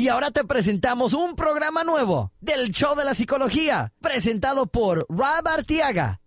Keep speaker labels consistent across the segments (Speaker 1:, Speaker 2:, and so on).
Speaker 1: Y ahora te presentamos un programa nuevo del Show de la Psicología, presentado por Rob Artiaga.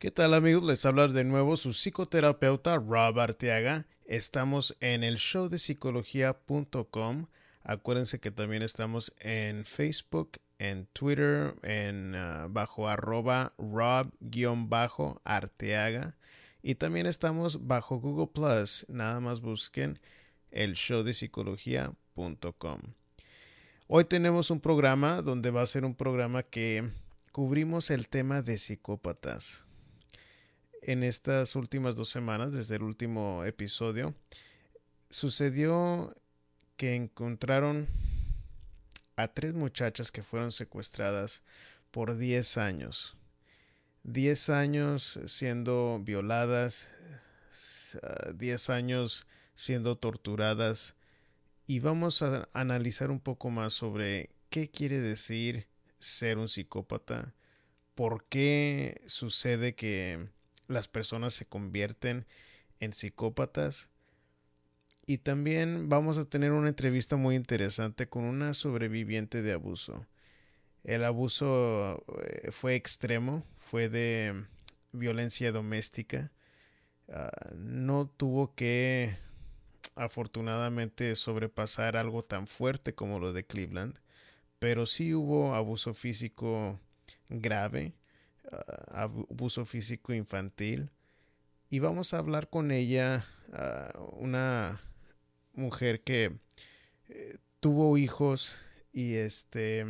Speaker 2: ¿Qué tal amigos? Les habla de nuevo su psicoterapeuta Rob Arteaga. Estamos en el show de psicología.com. Acuérdense que también estamos en Facebook, en Twitter, en uh, bajo arroba Rob-Arteaga. Y también estamos bajo Google Plus. Nada más busquen el show de psicología.com. Hoy tenemos un programa donde va a ser un programa que cubrimos el tema de psicópatas en estas últimas dos semanas, desde el último episodio, sucedió que encontraron a tres muchachas que fueron secuestradas por 10 años. 10 años siendo violadas, 10 años siendo torturadas y vamos a analizar un poco más sobre qué quiere decir ser un psicópata, por qué sucede que las personas se convierten en psicópatas. Y también vamos a tener una entrevista muy interesante con una sobreviviente de abuso. El abuso eh, fue extremo, fue de violencia doméstica. Ah, no tuvo que afortunadamente sobrepasar algo tan fuerte como lo de Cleveland, pero sí hubo abuso físico grave abuso físico infantil y vamos a hablar con ella, una mujer que eh, tuvo hijos y este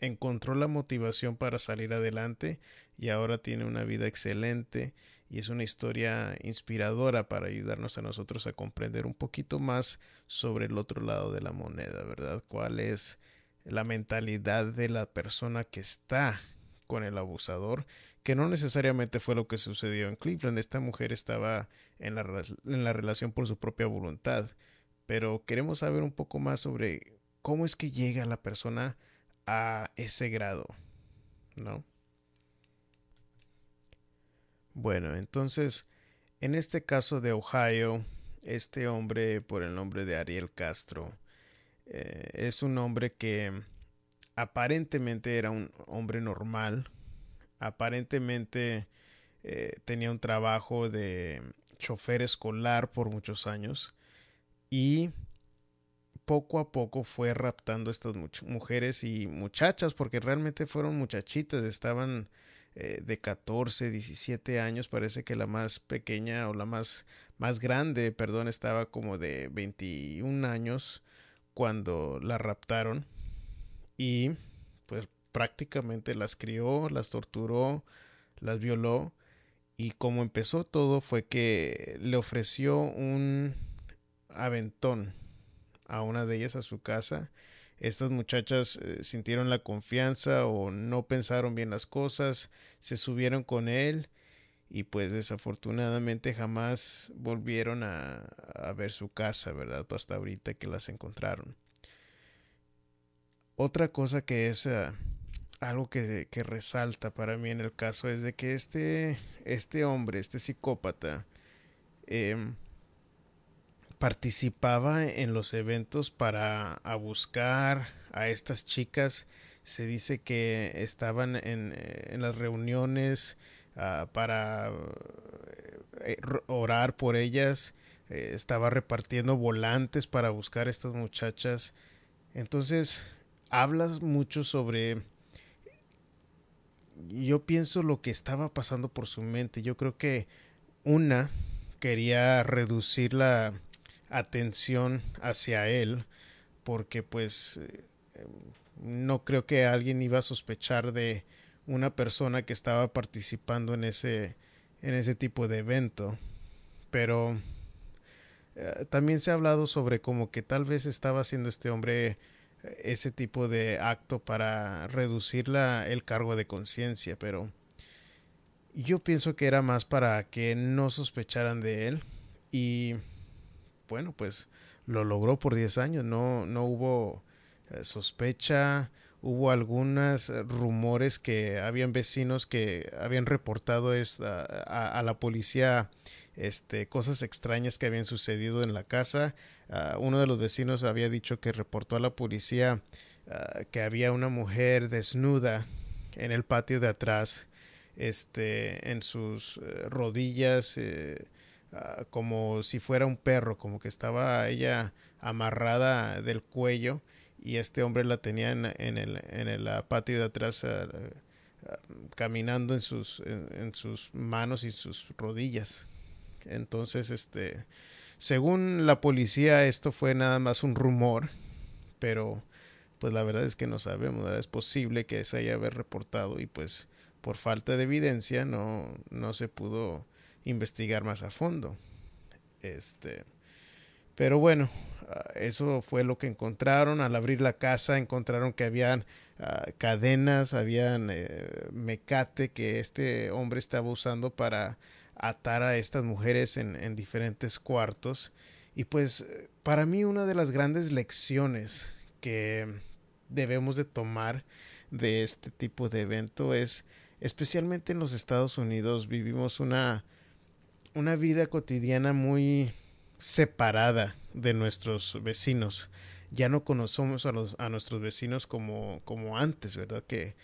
Speaker 2: encontró la motivación para salir adelante y ahora tiene una vida excelente y es una historia inspiradora para ayudarnos a nosotros a comprender un poquito más sobre el otro lado de la moneda, ¿verdad? ¿Cuál es la mentalidad de la persona que está con el abusador, que no necesariamente fue lo que sucedió en Cleveland. Esta mujer estaba en la, en la relación por su propia voluntad, pero queremos saber un poco más sobre cómo es que llega la persona a ese grado, ¿no? Bueno, entonces, en este caso de Ohio, este hombre por el nombre de Ariel Castro eh, es un hombre que aparentemente era un hombre normal, aparentemente eh, tenía un trabajo de chofer escolar por muchos años y poco a poco fue raptando a estas mujeres y muchachas, porque realmente fueron muchachitas, estaban eh, de 14, 17 años, parece que la más pequeña o la más, más grande, perdón, estaba como de 21 años cuando la raptaron y pues prácticamente las crió, las torturó, las violó y como empezó todo fue que le ofreció un aventón a una de ellas a su casa. Estas muchachas eh, sintieron la confianza o no pensaron bien las cosas, se subieron con él y pues desafortunadamente jamás volvieron a, ver su casa, ¿verdad? Hasta ahorita que las encontraron. Otra cosa que es uh, algo que, que, resalta para mí en el caso es de que este, este hombre, este psicópata, eh, participaba en los eventos para buscar a estas chicas. Se dice que estaban en, en las reuniones uh, para uh, orar por ellas. Eh, estaba repartiendo volantes para buscar a estas muchachas. Entonces, hablas mucho sobre yo pienso lo que estaba pasando por su mente. Yo creo que una quería reducir la atención hacia él porque pues eh, no creo que alguien iba a sospechar de una persona que estaba participando en ese en ese tipo de evento. Pero eh, también se ha hablado sobre como que tal vez estaba haciendo este hombre ese tipo de acto para reducir el cargo de conciencia, pero yo pienso que era más para que no sospecharan de él y bueno, pues lo logró por 10 años, no, no hubo eh, sospecha, hubo algunos rumores que habían vecinos que habían reportado esta, a, la policía este, cosas extrañas que habían sucedido en la casa. Ah, uno de los vecinos había dicho que reportó a la policía ah, que había una mujer desnuda en el patio de atrás, este, en sus eh, rodillas, eh, ah, como si fuera un perro, como que estaba ella amarrada del cuello y este hombre la tenía en, el, en el patio de atrás caminando en sus, en sus manos y sus rodillas. Entonces, este, según la policía, esto fue nada más un rumor, pero pues la verdad es que no sabemos, es posible que se haya haber reportado y pues por falta de evidencia no, no se pudo investigar más a fondo. Este, pero bueno, ah, eso fue lo que encontraron. Al abrir la casa encontraron que habían ah, cadenas, habían eh, mecate que este hombre estaba usando para atar a estas mujeres en, diferentes cuartos. Y pues para mí una de las grandes lecciones que debemos de tomar de este tipo de evento es especialmente en los Estados Unidos vivimos una una vida cotidiana muy separada de nuestros vecinos. Ya no conocemos a, los, a nuestros vecinos como, como antes, ¿verdad? Que,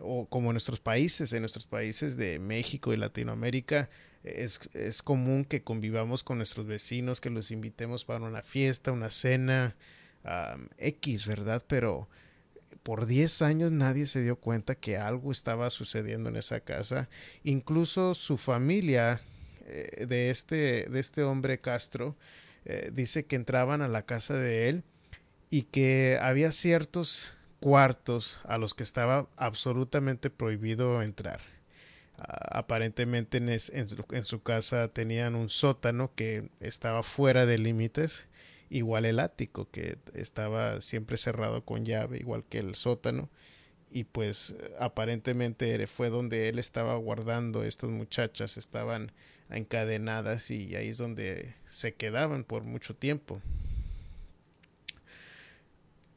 Speaker 2: o como en nuestros países, en nuestros países de México y Latinoamérica, es, es, común que convivamos con nuestros vecinos, que los invitemos para una fiesta, una cena, X, ¿verdad? Pero por 10 años nadie se dio cuenta que algo estaba sucediendo en esa casa. Incluso su familia eh, de, este, de este hombre Castro eh, dice que entraban a la casa de él y que había ciertos cuartos a los que estaba absolutamente prohibido entrar. Aparentemente en, su, casa tenían un sótano que estaba fuera de límites, igual el ático que estaba siempre cerrado con llave, igual que el sótano, y pues aparentemente fue donde él estaba guardando estas muchachas, estaban encadenadas y ahí es donde se quedaban por mucho tiempo.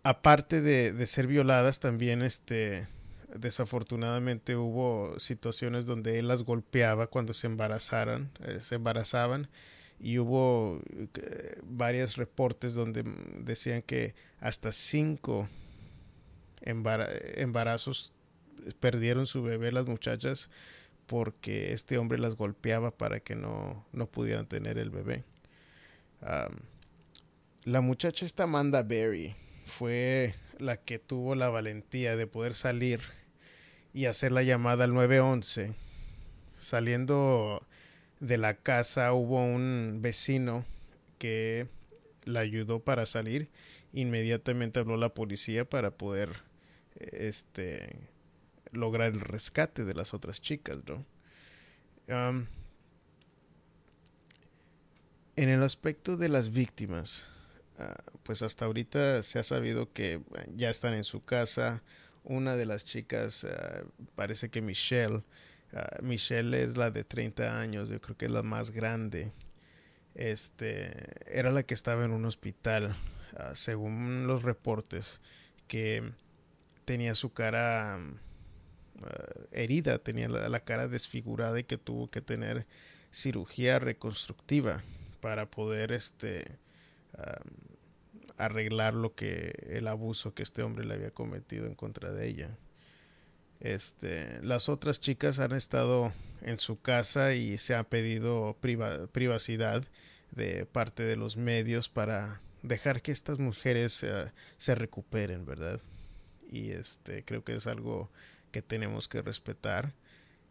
Speaker 2: Aparte de, de ser violadas, también este desafortunadamente hubo situaciones donde él las golpeaba cuando se embarazaran, eh, se embarazaban y hubo eh, varios reportes donde decían que hasta cinco embarazos perdieron su bebé las muchachas porque este hombre las golpeaba para que no, no pudieran tener el bebé. la muchacha esta Amanda Berry fue la que tuvo la valentía de poder salir y hacer la llamada al 911. Saliendo de la casa hubo un vecino que la ayudó para salir. Inmediatamente habló la policía para poder este lograr el rescate de las otras chicas, ¿no? en el aspecto de las víctimas, ah, pues hasta ahorita se ha sabido que ya están en su casa, una de las chicas, ah, parece que Michelle, ah, Michelle es la de 30 años, yo creo que es la más grande. Este, era la que estaba en un hospital, ah, según los reportes, que tenía su cara herida, tenía la, cara desfigurada y que tuvo que tener cirugía reconstructiva para poder este arreglar lo que el abuso que este hombre le había cometido en contra de ella. Este, las otras chicas han estado en su casa y se ha pedido privacidad de parte de los medios para dejar que estas mujeres eh, se recuperen, ¿verdad? Y este creo que es algo que tenemos que respetar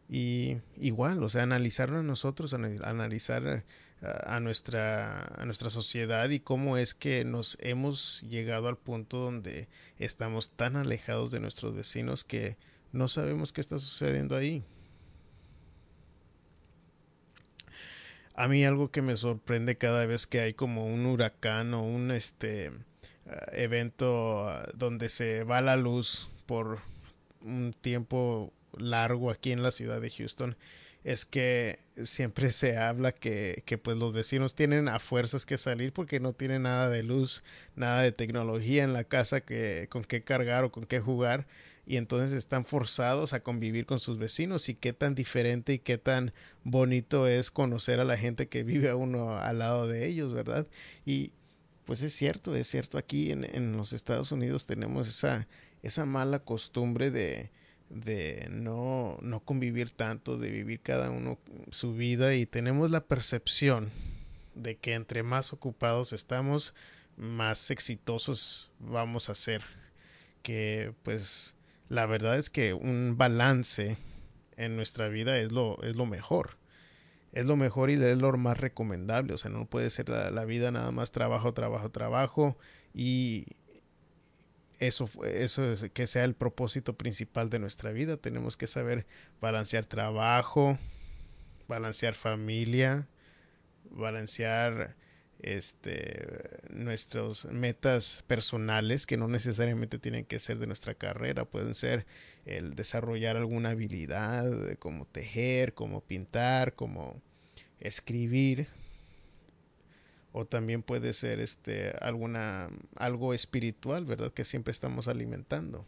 Speaker 2: y igual, o sea, analizarlo nosotros, analizar a nuestra, a nuestra sociedad y cómo es que nos hemos llegado al punto donde estamos tan alejados de nuestros vecinos que no sabemos qué está sucediendo ahí. A mí algo que me sorprende cada vez que hay como un huracán o un este evento donde se va la luz por un tiempo largo aquí en la ciudad de Houston es que siempre se habla que, que, pues los vecinos tienen a fuerzas que salir porque no tienen nada de luz, nada de tecnología en la casa que, con qué cargar o con qué jugar y entonces están forzados a convivir con sus vecinos y qué tan diferente y qué tan bonito es conocer a la gente que vive a uno al lado de ellos, ¿verdad? Y pues es cierto, es cierto, aquí en, en los Estados Unidos tenemos esa, esa mala costumbre de, de no, no convivir tanto, de vivir cada uno su vida y tenemos la percepción de que entre más ocupados estamos, más exitosos vamos a ser. Que pues la verdad es que un balance en nuestra vida es lo, es lo mejor. Es lo mejor y es lo más recomendable. O sea, no puede ser la, vida nada más trabajo, trabajo, trabajo y eso, eso es que sea el propósito principal de nuestra vida. Tenemos que saber balancear trabajo, balancear familia, balancear este nuestras metas personales que no necesariamente tienen que ser de nuestra carrera, pueden ser el desarrollar alguna habilidad como tejer, como pintar, como escribir o también puede ser este alguna algo espiritual, ¿verdad? Que siempre estamos alimentando.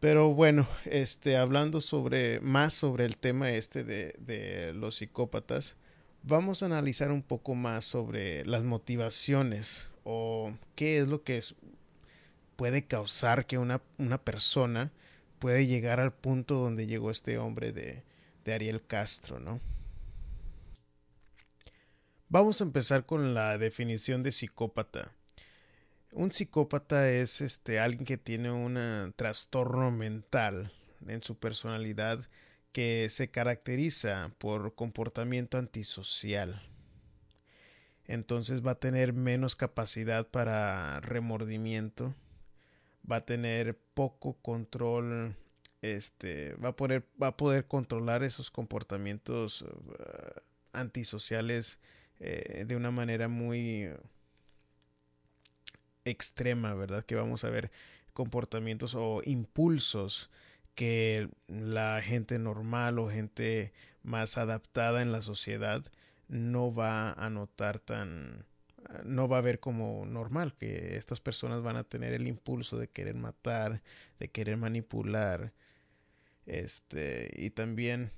Speaker 2: Pero bueno, este hablando sobre más sobre el tema este de, de los psicópatas, vamos a analizar un poco más sobre las motivaciones o qué es lo que es, puede causar que una, una persona puede llegar al punto donde llegó este hombre de, de Ariel Castro, ¿no? Vamos a empezar con la definición de psicópata. Un psicópata es este alguien que tiene un trastorno mental en su personalidad que se caracteriza por comportamiento antisocial. Entonces va a tener menos capacidad para remordimiento, va a tener poco control, este, va a poder, va a poder controlar esos comportamientos uh, antisociales eh, de una manera muy extrema, ¿verdad? Que vamos a ver comportamientos o impulsos que la gente normal o gente más adaptada en la sociedad no va a notar tan no va a ver como normal que estas personas van a tener el impulso de querer matar, de querer manipular, este y también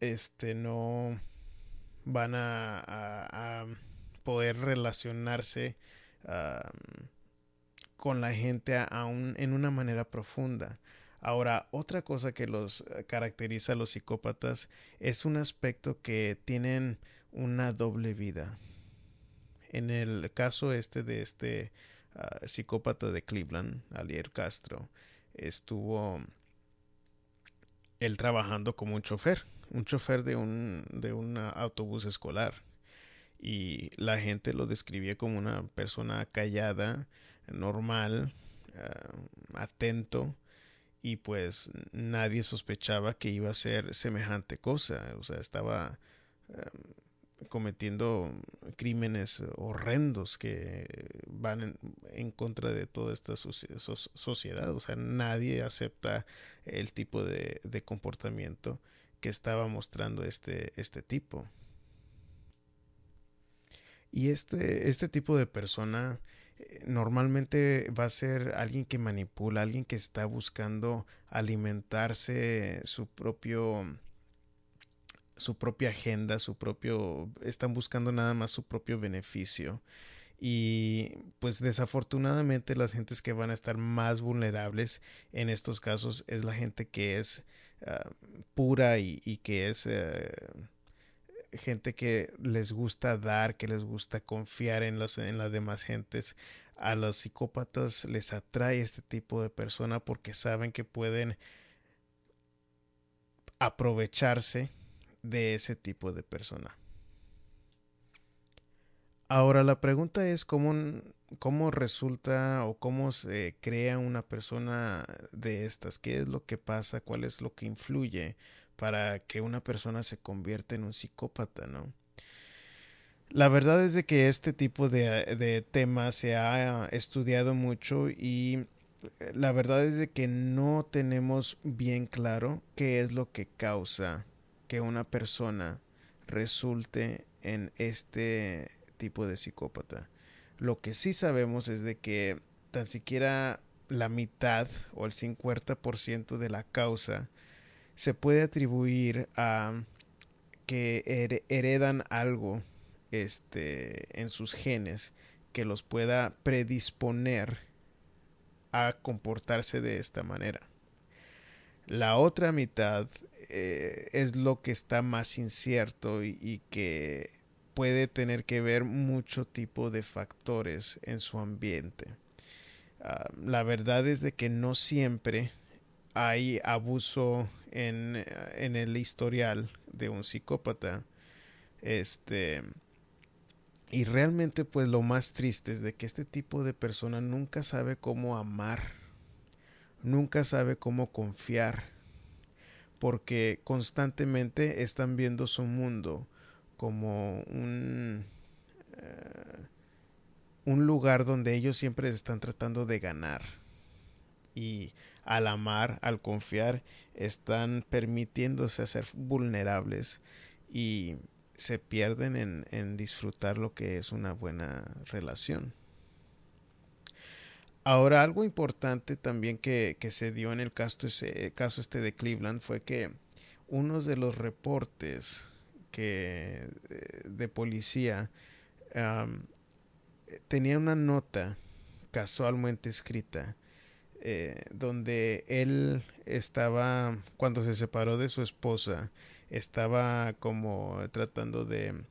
Speaker 2: este no van a, poder relacionarse con la gente aún en una manera profunda. Ahora, otra cosa que los caracteriza a los psicópatas es un aspecto que tienen una doble vida. En el caso este de este ah, psicópata de Cleveland, Alier Castro, estuvo él trabajando como un chofer un chofer de un, de un autobús escolar. Y la gente lo describía como una persona callada, normal, uh, atento y pues nadie sospechaba que iba a ser semejante cosa, o sea, estaba uh, cometiendo crímenes horrendos que van en, contra de toda esta sociedad, o sea, nadie acepta el tipo de, de comportamiento que estaba mostrando este, este tipo. Y este, este tipo de persona eh, normalmente va a ser alguien que manipula, alguien que está buscando alimentarse su propio su propia agenda, su propio están buscando nada más su propio beneficio. Y pues desafortunadamente las gentes que van a estar más vulnerables en estos casos es la gente que es Ah, pura y, que es eh, gente que les gusta dar, que les gusta confiar en, los, en las demás gentes. A los psicópatas les atrae este tipo de persona porque saben que pueden aprovecharse de ese tipo de persona. Ahora la pregunta es cómo cómo resulta o cómo se crea una persona de estas, qué es lo que pasa, cuál es lo que influye para que una persona se convierta en un psicópata, ¿no? La verdad es de que este tipo de, de temas se ha estudiado mucho y la verdad es de que no tenemos bien claro qué es lo que causa que una persona resulte en este tipo de psicópata. Lo que sí sabemos es de que tan siquiera la mitad o el 50% de la causa se puede atribuir a que heredan algo este, en sus genes que los pueda predisponer a comportarse de esta manera. La otra mitad eh, es lo que está más incierto y, que puede tener que ver mucho tipo de factores en su ambiente. Ah, la verdad es de que no siempre hay abuso en, en, el historial de un psicópata. Este. Y realmente, pues lo más triste es de que este tipo de persona nunca sabe cómo amar. Nunca sabe cómo confiar. Porque constantemente están viendo su mundo como un. Eh, un lugar donde ellos siempre están tratando de ganar. Y al amar, al confiar, están permitiéndose ser vulnerables y se pierden en, en, disfrutar lo que es una buena relación. Ahora, algo importante también que, se dio en el caso este de Cleveland fue que uno de los reportes que, eh, de policía tenía una nota casualmente escrita eh, donde él estaba, cuando se separó de su esposa, estaba como tratando de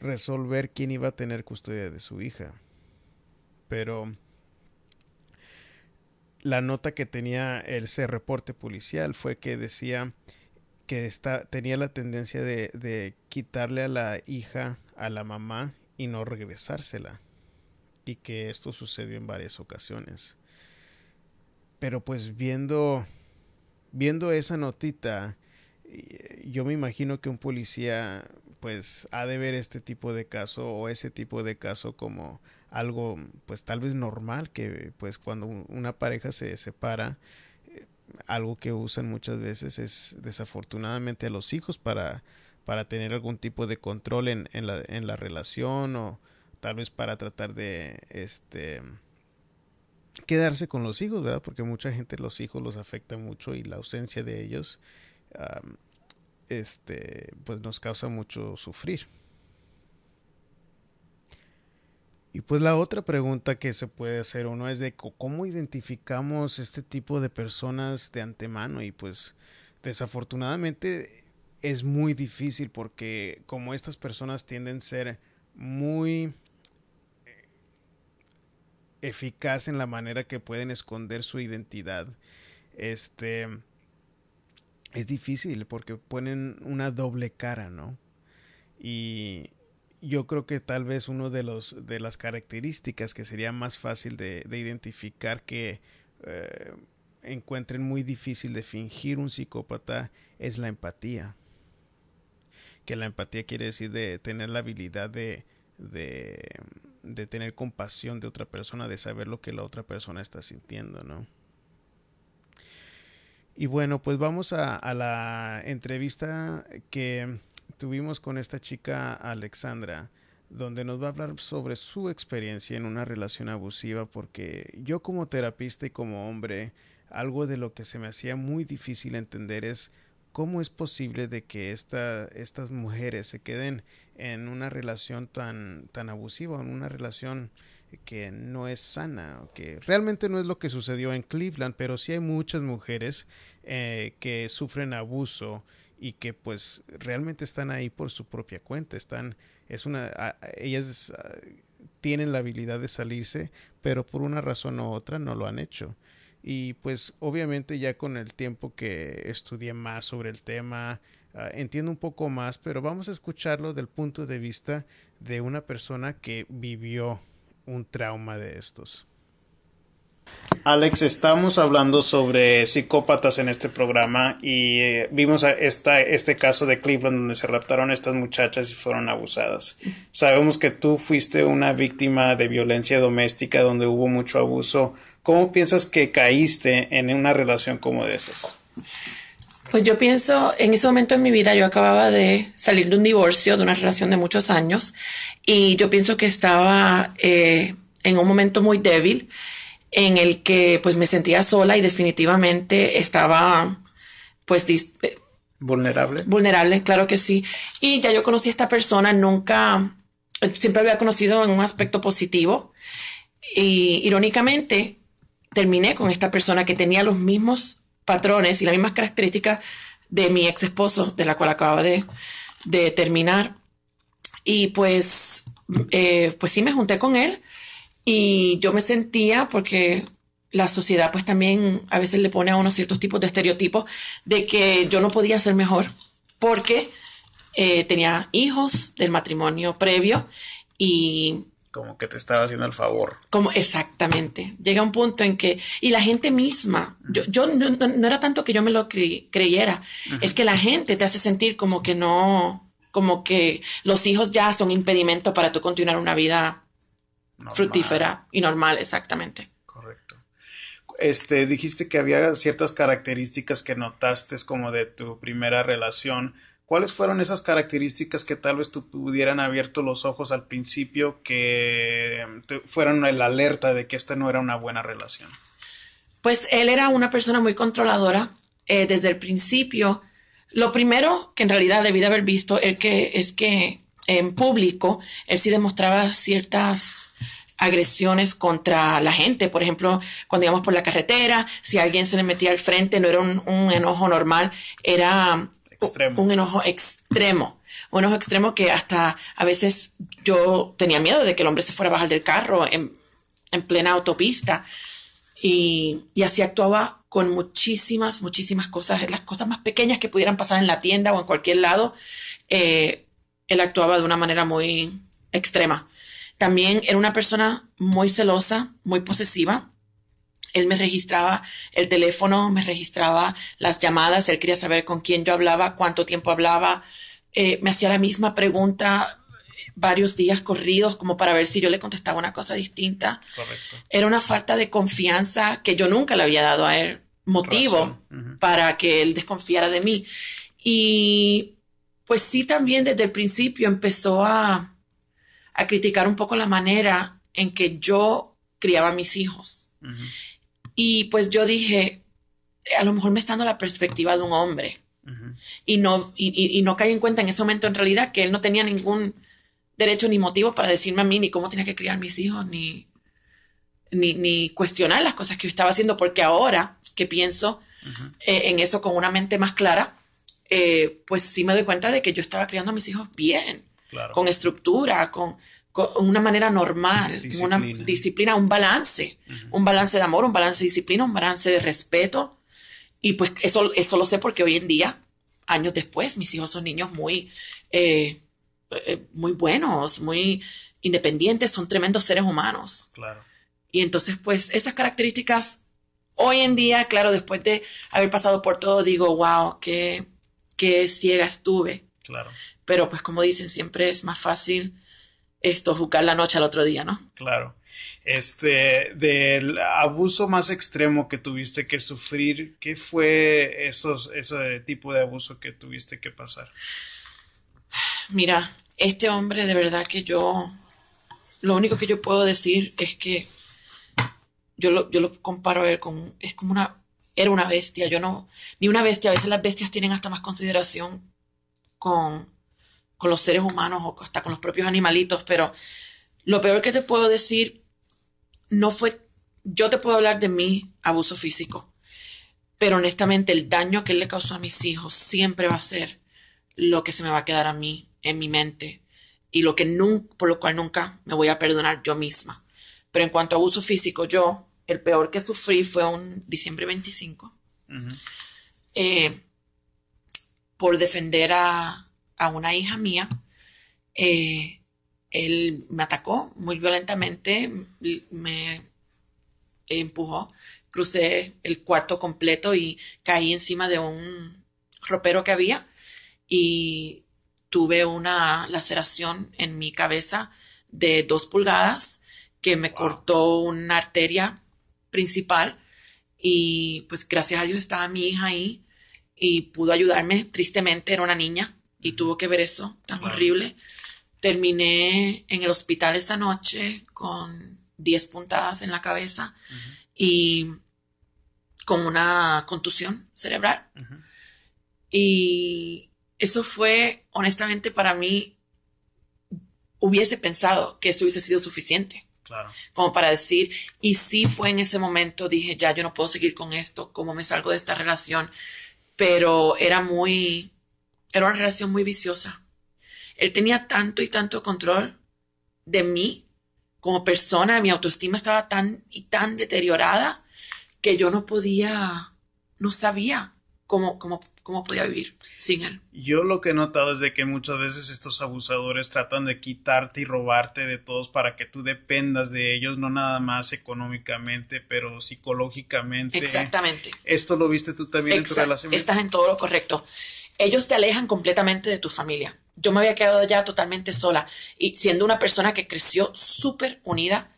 Speaker 2: resolver quién iba a tener custodia de su hija. Pero la nota que tenía ese reporte policial fue que decía que tenía la tendencia de, de quitarle a la hija a la mamá y no regresársela. Y que esto sucedió en varias ocasiones. Pero pues viendo viendo esa notita, yo me imagino que un policía pues ha de ver este tipo de caso o ese tipo de caso como algo pues tal vez normal que pues cuando una pareja se separa eh, algo que usan muchas veces es desafortunadamente a los hijos para para tener algún tipo de control en, en, la, en la relación o tal vez para tratar de este quedarse con los hijos, ¿verdad? Porque mucha gente los hijos los afecta mucho y la ausencia de ellos este pues nos causa mucho sufrir. Y pues la otra pregunta que se puede hacer uno es de cómo identificamos este tipo de personas de antemano y pues desafortunadamente es muy difícil porque como estas personas tienden a ser muy eh, eficaz en la manera que pueden esconder su identidad, este es difícil porque ponen una doble cara, ¿no? Y yo creo que tal vez uno de los de las características que sería más fácil de, identificar que eh, encuentren muy difícil de fingir un psicópata es la empatía que la empatía quiere decir de tener la habilidad de, de, tener compasión de otra persona, de saber lo que la otra persona está sintiendo, ¿no? Y bueno, pues vamos a, la entrevista que tuvimos con esta chica Alexandra, donde nos va a hablar sobre su experiencia en una relación abusiva, porque yo como terapista y como hombre, algo de lo que se me hacía muy difícil entender es ¿cómo es posible de que esta, estas mujeres se queden en una relación tan, tan abusiva, en una relación que no es sana, que realmente no es lo que sucedió en Cleveland, pero sí hay muchas mujeres eh, que sufren abuso y que pues realmente están ahí por su propia cuenta, están, es una, ellas tienen la habilidad de salirse, pero por una razón u otra no lo han hecho. Y pues obviamente ya con el tiempo que estudié más sobre el tema, ah, entiendo un poco más, pero vamos a escucharlo del punto de vista de una persona que vivió un trauma de estos. Alex, estamos hablando sobre psicópatas en este programa y eh, vimos esta, este caso de Cleveland donde se raptaron estas muchachas y fueron abusadas. Sabemos que tú fuiste una víctima de violencia doméstica donde hubo mucho abuso. ¿Cómo piensas que caíste en una relación como de esas?
Speaker 3: Pues yo pienso, en ese momento en mi vida yo acababa de salir de un divorcio, de una relación de muchos años, y yo pienso que estaba eh, en un momento muy débil en el que pues me sentía sola y definitivamente estaba pues eh,
Speaker 2: vulnerable.
Speaker 3: Vulnerable, claro que sí. Y ya yo conocí a esta persona, nunca, siempre había conocido en un aspecto positivo. Y irónicamente, terminé con esta persona que tenía los mismos patrones y las mismas características de mi ex esposo, de la cual acababa de, de terminar. Y pues, eh, pues sí me junté con él y yo me sentía, porque la sociedad pues también a veces le pone a uno ciertos tipos de estereotipos de que yo no podía ser mejor porque eh, tenía hijos del matrimonio previo y
Speaker 2: como que te estaba haciendo el favor.
Speaker 3: Como exactamente. Llega un punto en que, y la gente misma, yo, yo no, era tanto que yo me lo creyera, es que la gente te hace sentir como que no, como que los hijos ya son impedimento para tú continuar una vida fructífera y normal, exactamente.
Speaker 2: Correcto. Este, dijiste que había ciertas características que notaste como de tu primera relación. ¿Cuáles fueron esas características que tal vez tú pudieran abierto los ojos al principio que fueran el alerta de que esta no era una buena relación?
Speaker 3: Pues él era una persona muy controladora eh, desde el principio. Lo primero que en realidad debí de haber visto es que, es que en público, él sí demostraba ciertas agresiones contra la gente. Por ejemplo, cuando íbamos por la carretera, si alguien se le metía al frente, no era un, enojo normal, era un enojo extremo. Un enojo extremo que hasta a veces yo tenía miedo de que el hombre se fuera a bajar del carro en, plena autopista. Y, y, así actuaba con muchísimas, muchísimas cosas, las cosas más pequeñas que pudieran pasar en la tienda o en cualquier lado. Eh, él actuaba de una manera muy extrema. También era una persona muy celosa, muy posesiva. Él me registraba el teléfono, me registraba las llamadas, él quería saber con quién yo hablaba, cuánto tiempo hablaba. Eh, me hacía la misma pregunta varios días corridos como para ver si yo le contestaba una cosa distinta. Correcto. Era una falta de confianza que yo nunca le había dado a él motivo para que él desconfiara de mí. Y pues sí también desde el principio empezó a, a criticar un poco la manera en que yo criaba a mis hijos. Y pues yo dije, a lo mejor me está dando la perspectiva de un hombre. Y no, y, y, no caí en cuenta en ese momento en realidad que él no tenía ningún derecho ni motivo para decirme a mí ni cómo tenía que criar mis hijos, ni, ni, ni cuestionar las cosas que yo estaba haciendo, porque ahora que pienso eh, en eso con una mente más clara, eh, pues sí me doy cuenta de que yo estaba criando a mis hijos bien, con estructura, con, una manera normal, disciplina. una disciplina, un balance, un balance de amor, un balance de disciplina, un balance de respeto. Y pues eso, eso lo sé porque hoy en día, años después, mis hijos son niños muy, eh, eh, muy buenos, muy independientes, son tremendos seres humanos. Claro. Y entonces, pues, esas características, hoy en día, claro, después de haber pasado por todo, digo, wow, qué, qué ciega estuve. Claro. Pero pues como dicen, siempre es más fácil esto juzgar la noche al otro día, ¿no?
Speaker 2: Claro. Este, del abuso más extremo que tuviste que sufrir, ¿qué fue esos, ese tipo de abuso que tuviste que pasar?
Speaker 3: Mira, este hombre de verdad que yo, lo único que yo puedo decir es que yo lo, yo lo comparo a él con, es como una era una bestia. Yo no, ni una bestia. A veces las bestias tienen hasta más consideración con, con los seres humanos o hasta con los propios animalitos, pero lo peor que te puedo decir no fue, yo te puedo hablar de mi abuso físico, pero honestamente el daño que él le causó a mis hijos siempre va a ser lo que se me va a quedar a mí en mi mente y lo que por lo cual nunca me voy a perdonar yo misma. Pero en cuanto a abuso físico, yo el peor que sufrí fue un diciembre 25. Eh, por defender a, una hija mía. Eh, él me atacó muy violentamente, me empujó. Crucé el cuarto completo y caí encima de un ropero que había y tuve una laceración en mi cabeza de dos pulgadas que me cortó una arteria principal y pues gracias a Dios estaba mi hija ahí y pudo ayudarme. Tristemente era una niña y tuvo que ver eso tan horrible. Terminé en el hospital esta noche con 10 puntadas en la cabeza y con una contusión cerebral. Y eso fue, honestamente, para mí, hubiese pensado que eso hubiese sido suficiente. Como para decir, y sí fue en ese momento, dije, ya yo no puedo seguir con esto, ¿cómo me salgo de esta relación? Pero era muy, era una relación muy viciosa. Él tenía tanto y tanto control de mí como persona, mi autoestima estaba tan y tan deteriorada que yo no podía, no sabía cómo, cómo, cómo podía vivir sin él.
Speaker 2: Yo lo que he notado es de que muchas veces estos abusadores tratan de quitarte y robarte de todos para que tú dependas de ellos, no nada más económicamente, pero psicológicamente.
Speaker 3: Exactamente.
Speaker 2: Esto lo viste tú también en tu relación.
Speaker 3: Estás en todo lo correcto. Ellos te alejan completamente de tu familia. Yo me había quedado ya totalmente sola y siendo una persona que creció súper unida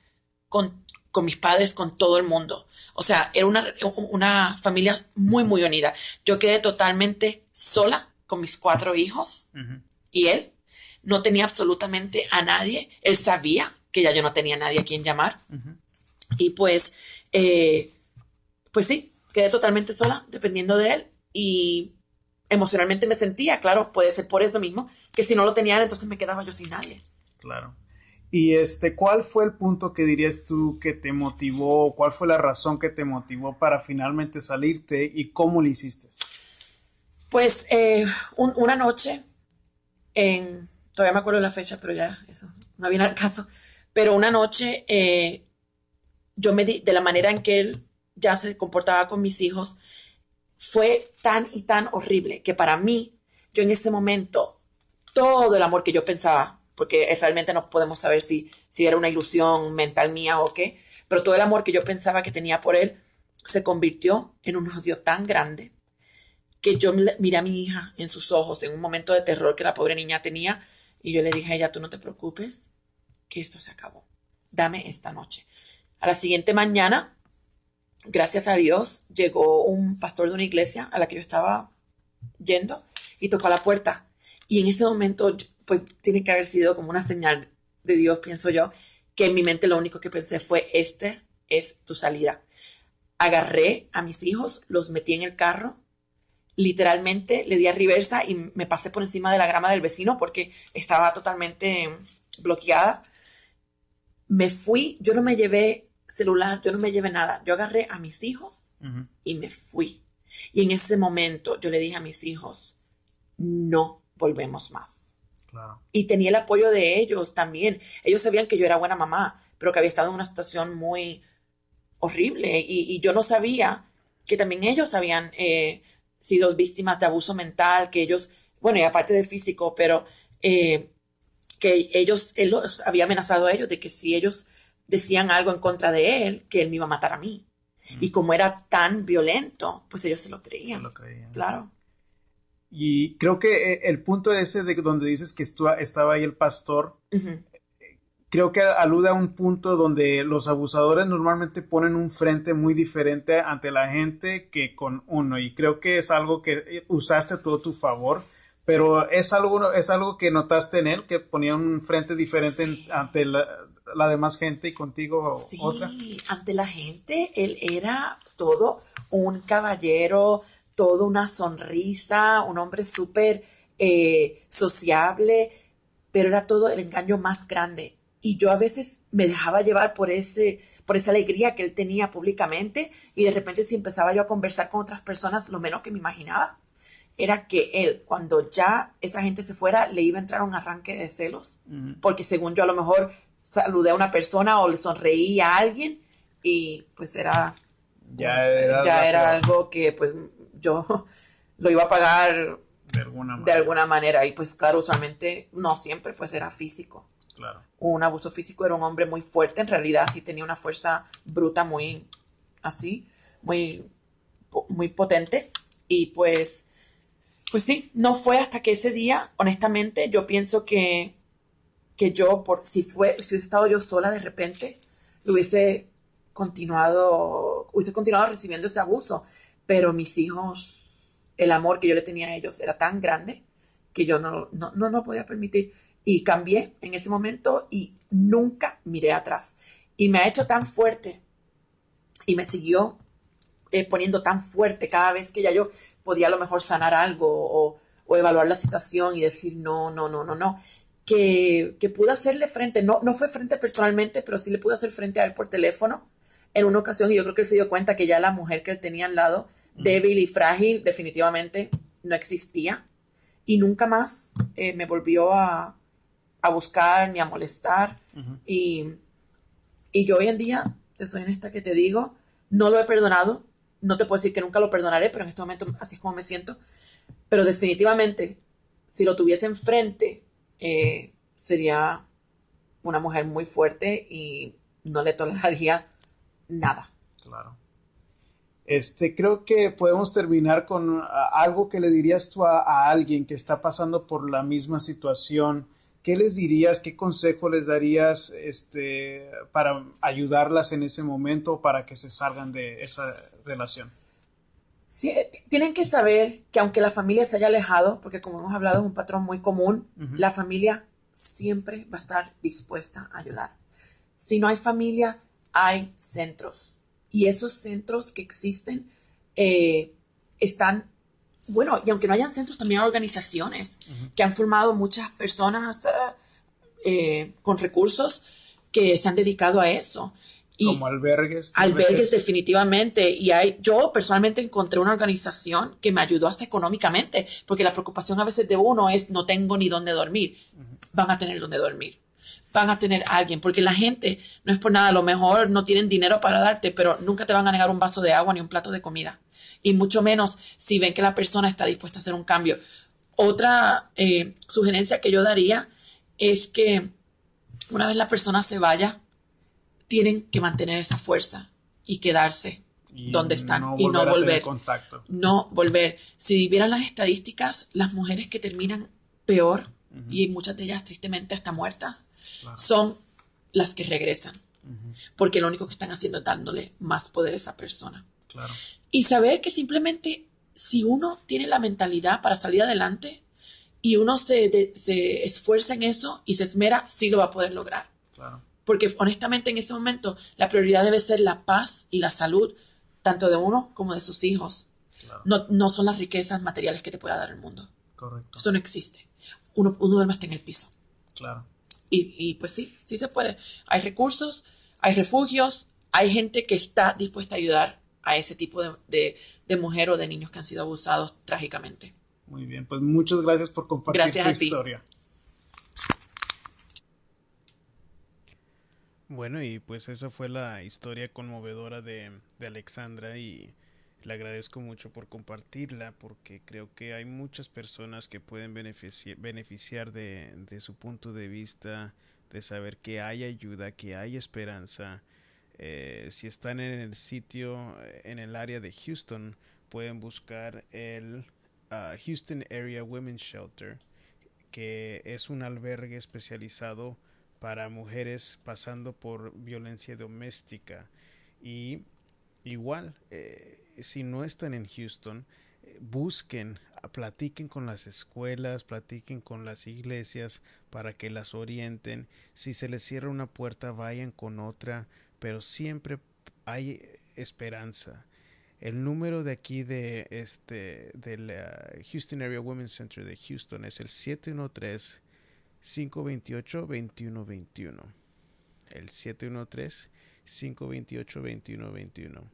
Speaker 3: con, con mis padres, con todo el mundo. O sea, era una, una familia muy, muy unida. Yo quedé totalmente sola con mis cuatro hijos y él no tenía absolutamente a nadie. Él sabía que ya yo no tenía a nadie a quien llamar. Y pues, eh, pues sí, quedé totalmente sola, dependiendo de él. Y emocionalmente me sentía, claro, puede ser por eso mismo, que si no lo tenía entonces me quedaba yo sin nadie.
Speaker 2: Claro. Y este, ¿cuál fue el punto que dirías tú que te motivó? ¿Cuál fue la razón que te motivó para finalmente salirte y cómo lo hiciste?
Speaker 3: Pues eh, un- una noche, en, todavía me acuerdo la fecha, pero ya eso no viene al caso, pero una noche eh, yo me di, de la manera en que él ya se comportaba con mis hijos, fue tan y tan horrible que para mí, yo en ese momento, todo el amor que yo pensaba, porque realmente no podemos saber si, si era una ilusión mental mía o qué, pero todo el amor que yo pensaba que tenía por él se convirtió en un odio tan grande que yo miré a mi hija en sus ojos en un momento de terror que la pobre niña tenía y yo le dije a ella, tú no te preocupes, que esto se acabó. Dame esta noche. A la siguiente mañana, gracias a Dios, llegó un pastor de una iglesia a la que yo estaba yendo y tocó a la puerta. Y en ese momento, pues tiene que haber sido como una señal de Dios, pienso yo, que en mi mente lo único que pensé fue, este es tu salida. Agarré a mis hijos, los metí en el carro literalmente le di a reversa y me pasé por encima de la grama del vecino porque estaba totalmente bloqueada. Me fui, yo no me llevé celular, yo no me llevé nada. Yo agarré a mis hijos y me fui. Y en ese momento yo le dije a mis hijos, no volvemos más.
Speaker 2: Claro.
Speaker 3: Y tenía el apoyo de ellos también. Ellos sabían que yo era buena mamá, pero que había estado en una situación muy horrible. Y, y yo no sabía que también ellos habían eh, sido víctimas de abuso mental, que ellos, bueno, y aparte de físico, pero eh, que ellos, él los había amenazado a ellos de que si ellos decían algo en contra de él, que él me iba a matar a mí. Y como era tan violento, pues ellos se lo creían.
Speaker 2: Se lo creían.
Speaker 3: Claro.
Speaker 2: Y creo que eh, el punto ese de donde dices que estaba ahí el pastor, creo que alude a un punto donde los abusadores normalmente ponen un frente muy diferente ante la gente que con uno. Y creo que es algo que eh, usaste a todo tu favor. Pero es algo, es algo que notaste en él, que ponía un frente diferente en- ante la, la demás gente y contigo
Speaker 3: Sí,
Speaker 2: otra.
Speaker 3: ante la gente él era todo un caballero, toda una sonrisa, un hombre súper eh, sociable, pero era todo el engaño más grande. Y yo a veces me dejaba llevar por ese, por esa alegría que él tenía públicamente, y de repente si empezaba yo a conversar con otras personas, lo menos que me imaginaba era que él, cuando ya esa gente se fuera, le iba a entrar un arranque de celos, porque según yo a lo mejor saludé a una persona o le sonreí a alguien y pues era
Speaker 2: Ya era,
Speaker 3: ya era algo que pues yo lo iba a pagar
Speaker 2: de alguna
Speaker 3: de
Speaker 2: manera.
Speaker 3: alguna manera y pues claro, usualmente no siempre pues era físico.
Speaker 4: Claro.
Speaker 3: Un abuso físico era un hombre muy fuerte, en realidad sí tenía una fuerza bruta muy así, muy, muy potente. Y pues, pues sí, no fue hasta que ese día, honestamente, yo pienso que, que yo, por, si, fue, si hubiese estado yo sola de repente, hubiese continuado, hubiese continuado recibiendo ese abuso. Pero mis hijos, el amor que yo le tenía a ellos era tan grande que yo no, no, no, no podía permitir. Y cambié en ese momento y nunca miré atrás. Y me ha hecho tan fuerte y me siguió eh, poniendo tan fuerte cada vez que ya yo podía a lo mejor sanar algo o, o evaluar la situación y decir no, no, no, no, no. Que, que, pude hacerle frente, no, no fue frente personalmente, pero sí le pude hacer frente a él por teléfono en una ocasión y yo creo que él se dio cuenta que ya la mujer que él tenía al lado, débil y frágil, definitivamente no existía y nunca más eh, me volvió a, a buscar ni a molestar. y, y, yo hoy en día, te soy honesta que te digo, no lo he perdonado. No te puedo decir que nunca lo perdonaré, pero en este momento así es como me siento. Pero definitivamente, si lo tuviese enfrente, eh, sería una mujer muy fuerte y no le toleraría nada.
Speaker 4: Claro. Este, creo que podemos terminar con algo que le dirías tú a, a alguien que está pasando por la misma situación ¿qué les dirías, qué consejo les darías este, para ayudarlas en ese momento para que se salgan de esa relación?
Speaker 3: Sí, eh, tienen que saber que aunque la familia se haya alejado, porque como hemos hablado es un patrón muy común, la familia siempre va a estar dispuesta a ayudar. Si no hay familia, hay centros. Y esos centros que existen eh, están bueno, y aunque no hayan centros, también hay organizaciones que han formado muchas personas eh, con recursos que se han dedicado a eso.
Speaker 4: Y Como albergues.
Speaker 3: Albergues, definitivamente. Y hay, yo personalmente encontré una organización que me ayudó hasta económicamente, porque la preocupación a veces de uno es no tengo ni dónde dormir. Van a tener dónde dormir. Van a tener alguien, porque la gente no es por nada, a lo mejor no tienen dinero para darte, pero nunca te van a negar un vaso de agua ni un plato de comida y mucho menos si ven que la persona está dispuesta a hacer un cambio. Otra eh, sugerencia que yo daría es que una vez la persona se vaya, tienen que mantener esa fuerza y quedarse donde están y no volver.
Speaker 4: Contacto.
Speaker 3: No volver. Si vieran las estadísticas, las mujeres que terminan peor, y muchas de ellas tristemente hasta muertas, son las que regresan. Porque lo único que están haciendo es dándole más poder a esa persona. Y saber que simplemente si uno tiene la mentalidad para salir adelante y uno se, se esfuerza en eso y se esmera, sí lo va a poder lograr. Porque honestamente en ese momento la prioridad debe ser la paz y la salud, tanto de uno como de sus hijos. No, no, son las riquezas materiales que te pueda dar el mundo.
Speaker 4: Correcto.
Speaker 3: Eso no existe. Uno, uno duerme hasta en el piso.
Speaker 4: Claro.
Speaker 3: Y, y pues sí, sí se puede. Hay recursos, hay refugios, hay gente que está dispuesta a ayudar a ese tipo de, de, mujer o de niños que han sido abusados trágicamente.
Speaker 4: Muy bien, pues muchas gracias por compartir
Speaker 3: gracias
Speaker 4: tu historia.
Speaker 2: Bueno, y pues esa fue la historia conmovedora de, de, Alexandra y le agradezco mucho por compartirla porque creo que hay muchas personas que pueden beneficiar, de su punto de vista, de saber que hay ayuda, que hay esperanza eh, si están en el sitio, eh, en el área de Houston, pueden buscar el ah, Houston Area Women's Shelter, que es un albergue especializado para mujeres pasando por violencia doméstica. Y igual, eh, si no están en Houston, busquen, platiquen con las escuelas, platiquen con las iglesias para que las orienten. Si se les cierra una puerta, vayan con otra pero siempre hay esperanza. El número de aquí de este del Houston Area Women's Center de Houston es el 713 528 2121. El 713 528 2121.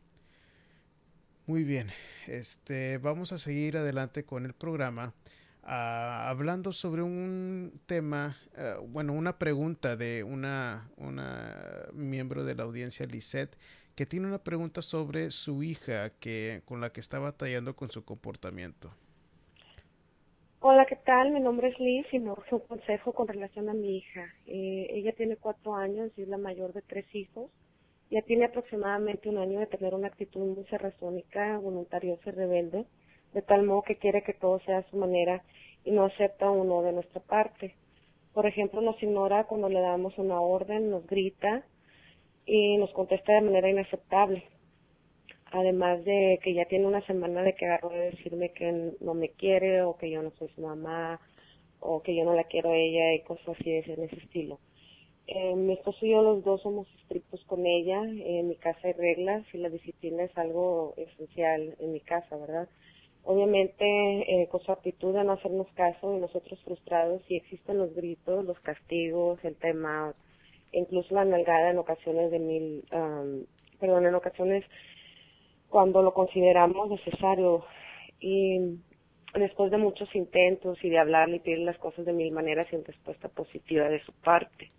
Speaker 2: Muy bien, este vamos a seguir adelante con el programa. Uh, hablando sobre un tema, uh, bueno, una pregunta de una, una miembro de la audiencia, Lisette, que tiene una pregunta sobre su hija que, con la que está batallando con su comportamiento.
Speaker 5: Hola, ¿qué tal? Mi nombre es Liz y me urge un consejo con relación a mi hija. Eh, ella tiene cuatro años y es la mayor de tres hijos. Ya tiene aproximadamente un año de tener una actitud muy cerrazónica, voluntariosa y rebelde, de tal modo que quiere que todo sea a su manera y no acepta uno de nuestra parte. Por ejemplo, nos ignora cuando le damos una orden, nos grita y nos contesta de manera inaceptable además de que ya tiene una semana de que agarró de decirme que no me quiere o que yo no soy su mamá o que yo no la quiero a ella y cosas así de ese estilo. Eh, mi esposo y yo los dos somos estrictos con ella, en mi casa hay reglas y la disciplina es algo esencial en mi casa, ¿verdad? Obviamente eh, con su actitud de no hacernos caso y nosotros frustrados y existen los gritos, los castigos, el tema, incluso la nalgada en ocasiones de mil, perdón, en ocasiones cuando lo consideramos necesario y después de muchos intentos y de hablarle y pedirle las cosas de mil maneras sin respuesta positiva de su parte.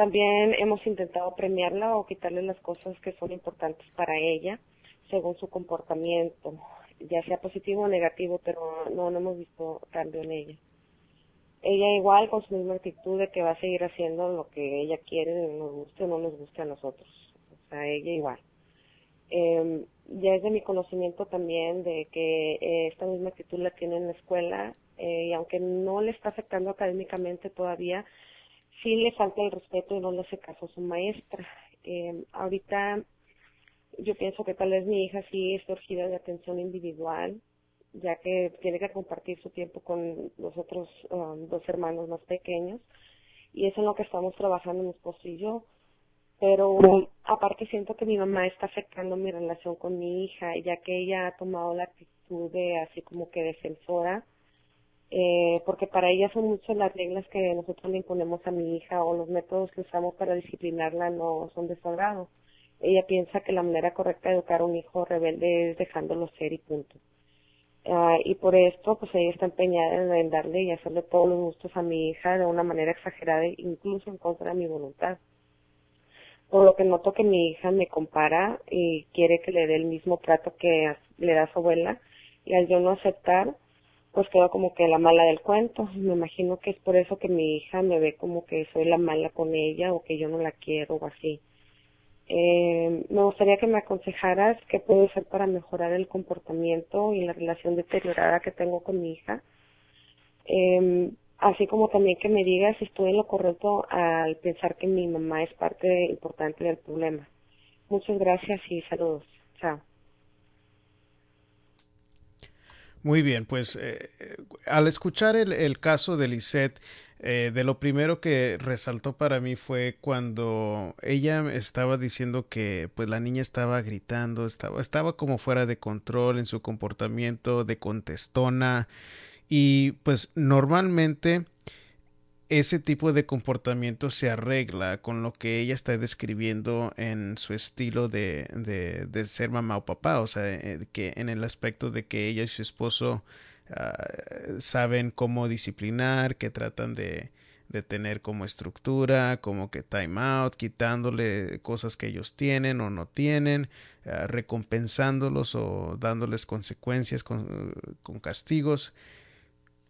Speaker 5: También hemos intentado premiarla o quitarle las cosas que son importantes para ella según su comportamiento, ya sea positivo o negativo, pero no, no hemos visto cambio en ella. Ella igual con su misma actitud de que va a seguir haciendo lo que ella quiere, nos guste o no nos guste a nosotros. O sea, ella igual. Eh, ya es de mi conocimiento también de que esta misma actitud la tiene en la escuela eh, y aunque no le está afectando académicamente todavía, sí le falta el respeto y no le hace caso a su maestra. Eh, ahorita yo pienso que tal vez mi hija sí es surgida de atención individual, ya que tiene que compartir su tiempo con los otros um, dos hermanos más pequeños y eso es lo que estamos trabajando mi esposo y yo pero aparte siento que mi mamá está afectando mi relación con mi hija, ya que ella ha tomado la actitud de así como que defensora, eh, porque para ella son muchas las reglas que nosotros le imponemos a mi hija o los métodos que usamos para disciplinarla no son de su agrado. Ella piensa que la manera correcta de educar a un hijo rebelde es dejándolo ser y punto. Uh, y por esto, pues ella está empeñada en darle y hacerle todos los gustos a mi hija de una manera exagerada, incluso en contra de mi voluntad por lo que noto que mi hija me compara y quiere que le dé el mismo trato que le da su abuela y al yo no aceptar pues quedo como que la mala del cuento me imagino que es por eso que mi hija me ve como que soy la mala con ella o que yo no la quiero o así eh, me gustaría que me aconsejaras qué puedo hacer para mejorar el comportamiento y la relación deteriorada que tengo con mi hija eh, así como también que me digas si estoy en lo correcto al pensar que mi mamá es parte importante del problema. Muchas gracias y saludos. Chao.
Speaker 2: Muy bien, pues eh, al escuchar el, el, caso de Lisette, eh, de lo primero que resaltó para mí fue cuando ella estaba diciendo que pues la niña estaba gritando, estaba, estaba como fuera de control en su comportamiento, de contestona, y pues normalmente ese tipo de comportamiento se arregla con lo que ella está describiendo en su estilo de, de, ser mamá o papá, o sea, eh, que en el aspecto de que ella y su esposo uh, saben cómo disciplinar, que tratan de, de tener como estructura, como que time out, quitándole cosas que ellos tienen o no tienen, uh, recompensándolos o dándoles consecuencias con, con castigos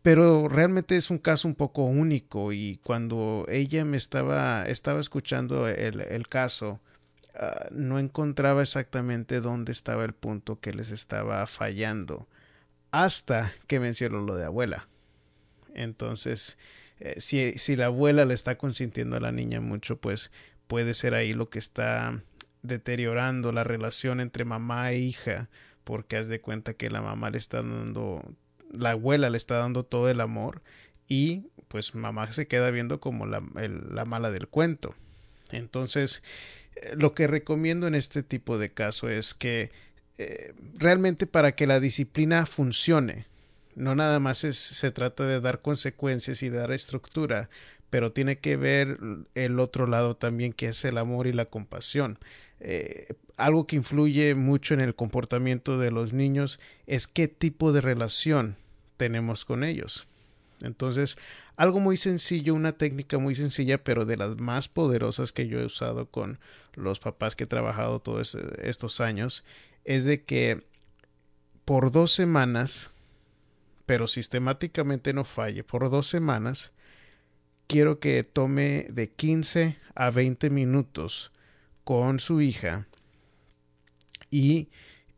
Speaker 2: pero realmente es un caso un poco único y cuando ella me estaba, estaba escuchando el, caso, uh, no encontraba exactamente dónde estaba el punto que les estaba fallando hasta que mencionó lo de abuela. Entonces, eh, si, si la abuela le está consintiendo a la niña mucho, pues puede ser ahí lo que está deteriorando la relación entre mamá e hija, porque haz de cuenta que la mamá le está dando la abuela le está dando todo el amor y pues mamá se queda viendo como la, la mala del cuento. Entonces, eh, lo que recomiendo en este tipo de caso es que eh, realmente para que la disciplina funcione, no nada más es, se trata de dar consecuencias y dar estructura, pero tiene que ver el otro lado también que es el amor y la compasión. Eh, algo que influye mucho en el comportamiento de los niños es qué tipo de relación tenemos con ellos. Entonces, algo muy sencillo, una técnica muy sencilla, pero de las más poderosas que yo he usado con los papás que he trabajado todos estos años, es de que por dos semanas pero sistemáticamente no falle por dos semanas, quiero que tome de 15 a 20 minutos con su hija y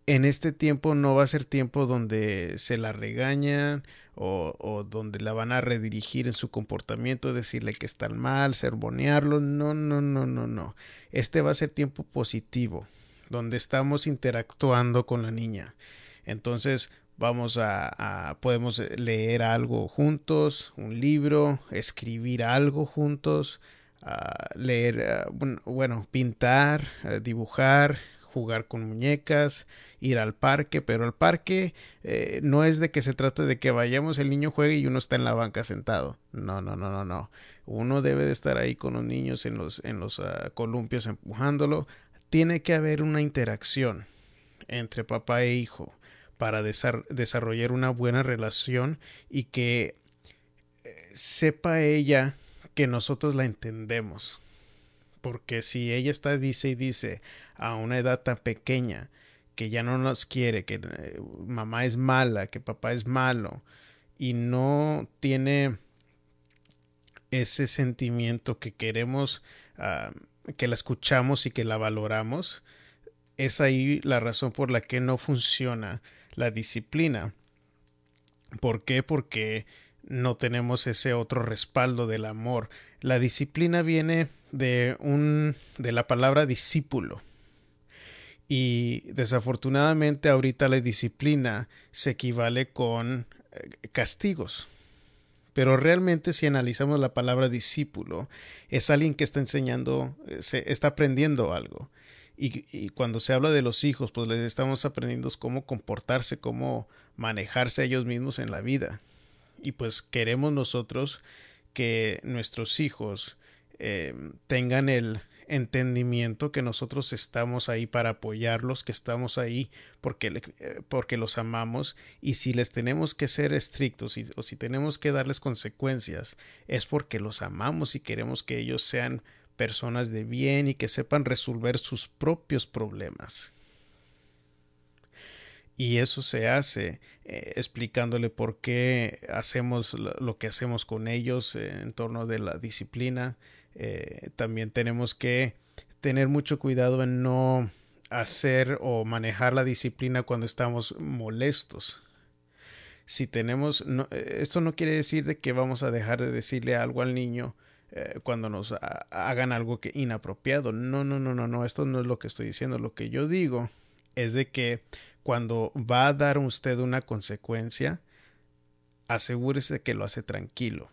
Speaker 2: en este tiempo no va a ser tiempo donde se la regañan o, donde la van a redirigir en su comportamiento, decirle que está mal, sermonearlo. No, no, no, no, no. Este va a ser tiempo positivo, donde estamos interactuando con la niña. Entonces, vamos a, podemos leer algo juntos, un libro, escribir algo juntos, uh, leer, uh, bueno, pintar, uh, dibujar, jugar con muñecas, ir al parque, pero el parque eh, no es de que se trate de que vayamos, el niño juegue y uno está en la banca sentado. No, no, no, no, no. Uno debe de estar ahí con los niños en los, en los uh, columpios empujándolo. Tiene que haber una interacción entre papá e hijo para desar desarrollar una buena relación y que eh, sepa ella que nosotros la entendemos porque si ella está dice y dice a una edad tan pequeña que ya no nos quiere, que eh, mamá es mala, que papá es malo y no tiene ese sentimiento que queremos uh, que la escuchamos y que la valoramos, es ahí la razón por la que no funciona la disciplina. ¿Por qué? Porque no tenemos ese otro respaldo del amor. La disciplina viene de un de la palabra discípulo. Y desafortunadamente ahorita la disciplina se equivale con eh, castigos. Pero realmente si analizamos la palabra discípulo, es alguien que está enseñando, eh, se está aprendiendo algo. Y, y, cuando se habla de los hijos, pues les estamos aprendiendo cómo comportarse, cómo manejarse ellos mismos en la vida. Y pues queremos nosotros que nuestros hijos eh, tengan el entendimiento que nosotros estamos ahí para apoyarlos, que estamos ahí porque, eh, porque los amamos y si les tenemos que ser estrictos o si tenemos que darles consecuencias es porque los amamos y queremos que ellos sean personas de bien y que sepan resolver sus propios problemas. Y eso se hace eh, explicándole por qué hacemos lo que hacemos con ellos eh, en torno de la disciplina, eh, también tenemos que tener mucho cuidado en no hacer o manejar la disciplina cuando estamos molestos. Si tenemos, no, esto no quiere decir de que vamos a dejar de decirle algo al niño eh, cuando nos hagan algo que inapropiado. No, no, no, no, no, esto no es lo que estoy diciendo. Lo que yo digo es de que cuando va a dar usted una consecuencia, asegúrese que lo hace tranquilo,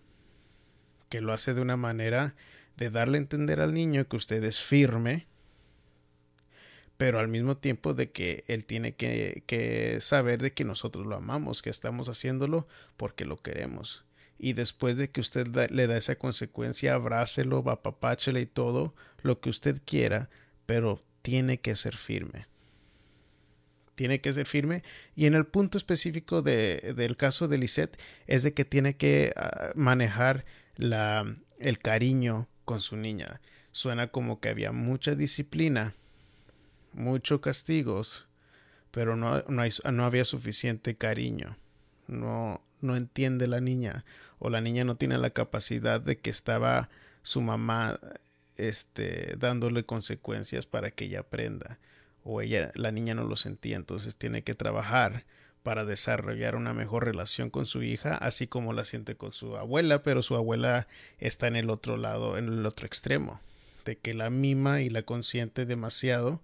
Speaker 2: que lo hace de una manera de darle a entender al niño que usted es firme, pero al mismo tiempo de que él tiene que, que, saber de que nosotros lo amamos, que estamos haciéndolo porque lo queremos. Y después de que usted le da esa consecuencia, abrácelo, apapáchele y todo lo que usted quiera, pero tiene que ser firme. Tiene que ser firme. Y en el punto específico de, del caso de Lisette es de que tiene que uh, manejar la, el cariño con su niña. Suena como que había mucha disciplina, muchos castigos, pero no, no, hay, no había suficiente cariño. No, no entiende la niña o la niña no tiene la capacidad de que estaba su mamá este dándole consecuencias para que ella aprenda o ella la niña no lo sentía entonces tiene que trabajar para desarrollar una mejor relación con su hija, así como la siente con su abuela, pero su abuela está en el otro lado, en el otro extremo, de que la mima y la consiente demasiado,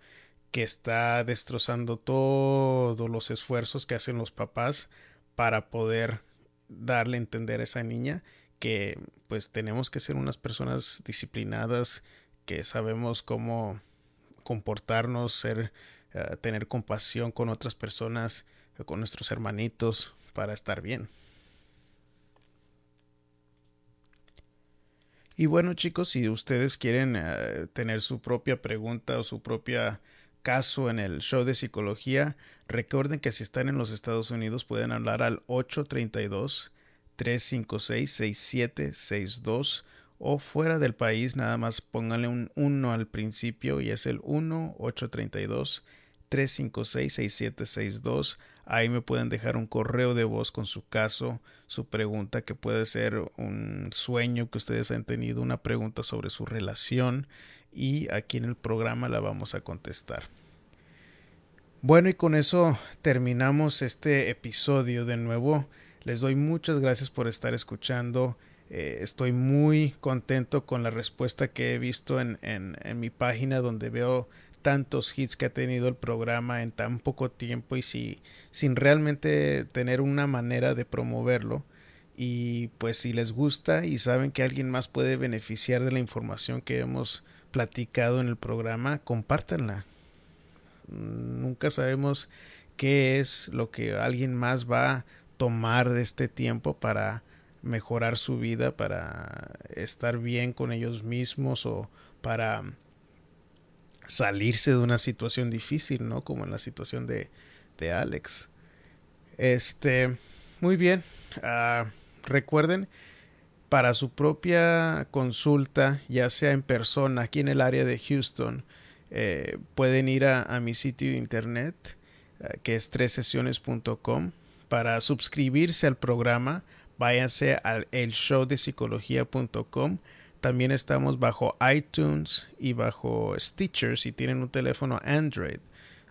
Speaker 2: que está destrozando todos los esfuerzos que hacen los papás para poder darle a entender a esa niña que pues tenemos que ser unas personas disciplinadas, que sabemos cómo comportarnos, ser, uh, tener compasión con otras personas, con nuestros hermanitos para estar bien. Y bueno chicos, si ustedes quieren uh, tener su propia pregunta o su propia caso en el show de psicología, recuerden que si están en los Estados Unidos pueden hablar al 832 356 6762 o fuera del país nada más pónganle un 1 al principio y es el 1 832 356-6762. Ahí me pueden dejar un correo de voz con su caso, su pregunta, que puede ser un sueño que ustedes han tenido, una pregunta sobre su relación y aquí en el programa la vamos a contestar. Bueno, y con eso terminamos este episodio de nuevo. Les doy muchas gracias por estar escuchando. Eh, estoy muy contento con la respuesta que he visto en, en, en, mi página donde veo tantos hits que ha tenido el programa en tan poco tiempo y si, sin realmente tener una manera de promoverlo. Y pues si les gusta y saben que alguien más puede beneficiar de la información que hemos platicado en el programa, compártanla. Nunca sabemos qué es lo que alguien más va a tomar de este tiempo para mejorar su vida, para estar bien con ellos mismos o para salirse de una situación difícil, ¿no? Como en la situación de, de Alex. Este, muy bien. Uh, recuerden, para su propia consulta, ya sea en persona, aquí en el área de Houston, eh, pueden ir a, a, mi sitio de internet, uh, que es tresesiones.com. Para suscribirse al programa, váyanse al el show de psicología.com. También estamos bajo iTunes y bajo Stitcher si tienen un teléfono Android,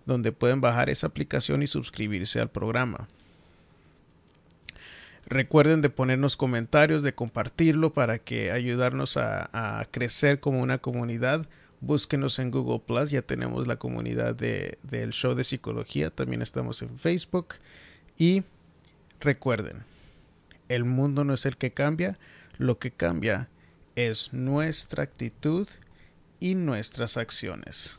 Speaker 2: donde pueden bajar esa aplicación y suscribirse al programa. Recuerden de ponernos comentarios, de compartirlo para que ayudarnos a, crecer como una comunidad. Búsquenos en Google Plus, ya tenemos la comunidad de, del show de psicología, también estamos en Facebook. Y recuerden, el mundo no es el que cambia, lo que cambia es nuestra actitud y nuestras acciones.